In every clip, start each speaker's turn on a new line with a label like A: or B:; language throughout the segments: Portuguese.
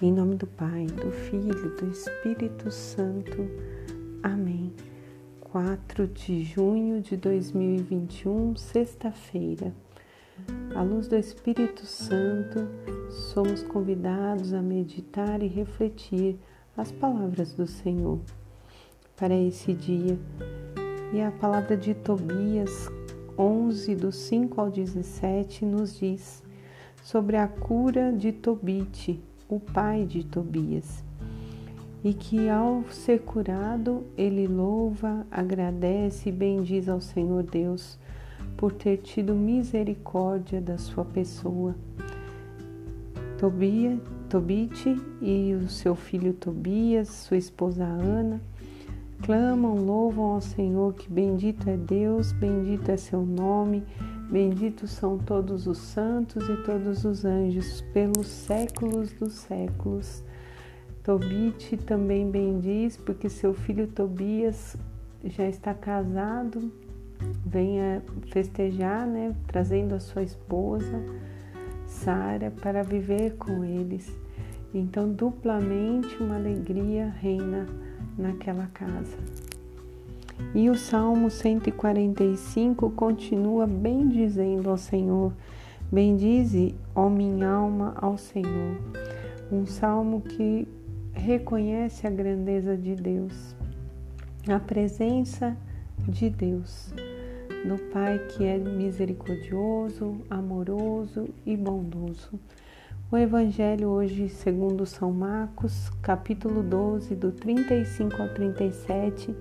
A: Em nome do Pai, do Filho, do Espírito Santo. Amém. 4 de junho de 2021, sexta-feira. À luz do Espírito Santo, somos convidados a meditar e refletir as palavras do Senhor para esse dia. E a palavra de Tobias 11, do 5 ao 17, nos diz sobre a cura de Tobite, o pai de Tobias, e que ao ser curado ele louva, agradece e bendiz ao Senhor Deus por ter tido misericórdia da sua pessoa. Tobia, Tobite e o seu filho Tobias, sua esposa Ana, clamam, louvam ao Senhor que bendito é Deus, bendito é seu nome, Benditos são todos os santos e todos os anjos pelos séculos dos séculos. Tobite também bendiz, porque seu filho Tobias já está casado, venha festejar, né, trazendo a sua esposa Sara para viver com eles. Então, duplamente uma alegria reina naquela casa. E o Salmo 145 continua bendizendo ao Senhor. Bendize, ó minha alma, ao Senhor. Um salmo que reconhece a grandeza de Deus, a presença de Deus, do Pai que é misericordioso, amoroso e bondoso. O Evangelho hoje, segundo São Marcos, capítulo 12, do 35 ao 37,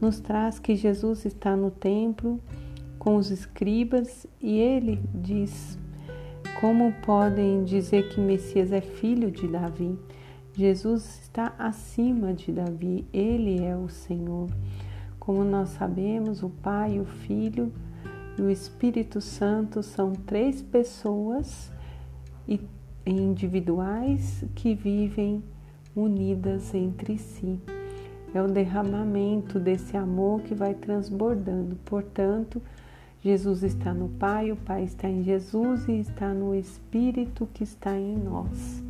A: nos traz que Jesus está no templo com os escribas e ele diz: Como podem dizer que Messias é filho de Davi? Jesus está acima de Davi, ele é o Senhor. Como nós sabemos, o Pai, o Filho e o Espírito Santo são três pessoas individuais que vivem unidas entre si é o derramamento desse amor que vai transbordando. Portanto, Jesus está no Pai, o Pai está em Jesus e está no Espírito que está em nós.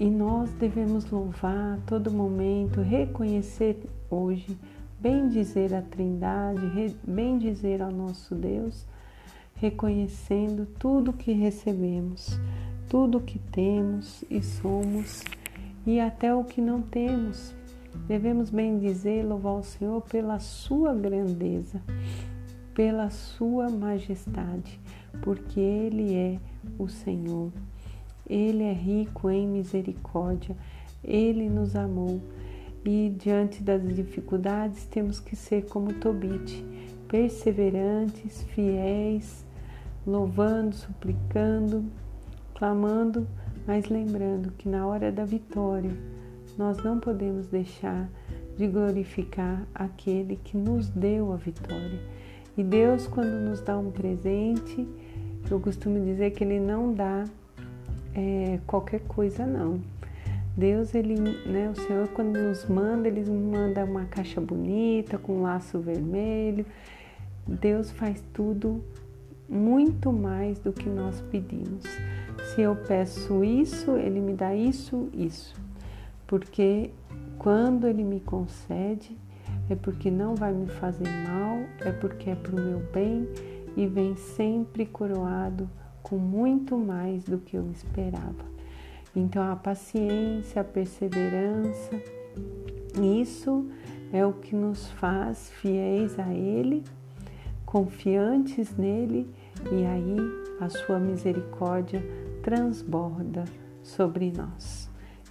A: E nós devemos louvar a todo momento, reconhecer hoje, bem dizer a Trindade, bem dizer ao nosso Deus, reconhecendo tudo que recebemos, tudo que temos e somos e até o que não temos. Devemos bem dizer, louvar o Senhor pela sua grandeza, pela sua majestade, porque Ele é o Senhor. Ele é rico em misericórdia, Ele nos amou e diante das dificuldades temos que ser como Tobite, perseverantes, fiéis, louvando, suplicando, clamando mas lembrando que na hora da vitória nós não podemos deixar de glorificar aquele que nos deu a vitória. E Deus, quando nos dá um presente, eu costumo dizer que Ele não dá é, qualquer coisa, não. Deus, ele, né, o Senhor, quando nos manda, Ele manda uma caixa bonita, com um laço vermelho. Deus faz tudo muito mais do que nós pedimos. Se eu peço isso, ele me dá isso, isso. Porque quando ele me concede, é porque não vai me fazer mal, é porque é para o meu bem e vem sempre coroado com muito mais do que eu esperava. Então, a paciência, a perseverança, isso é o que nos faz fiéis a Ele, confiantes nele, e aí a sua misericórdia transborda sobre nós.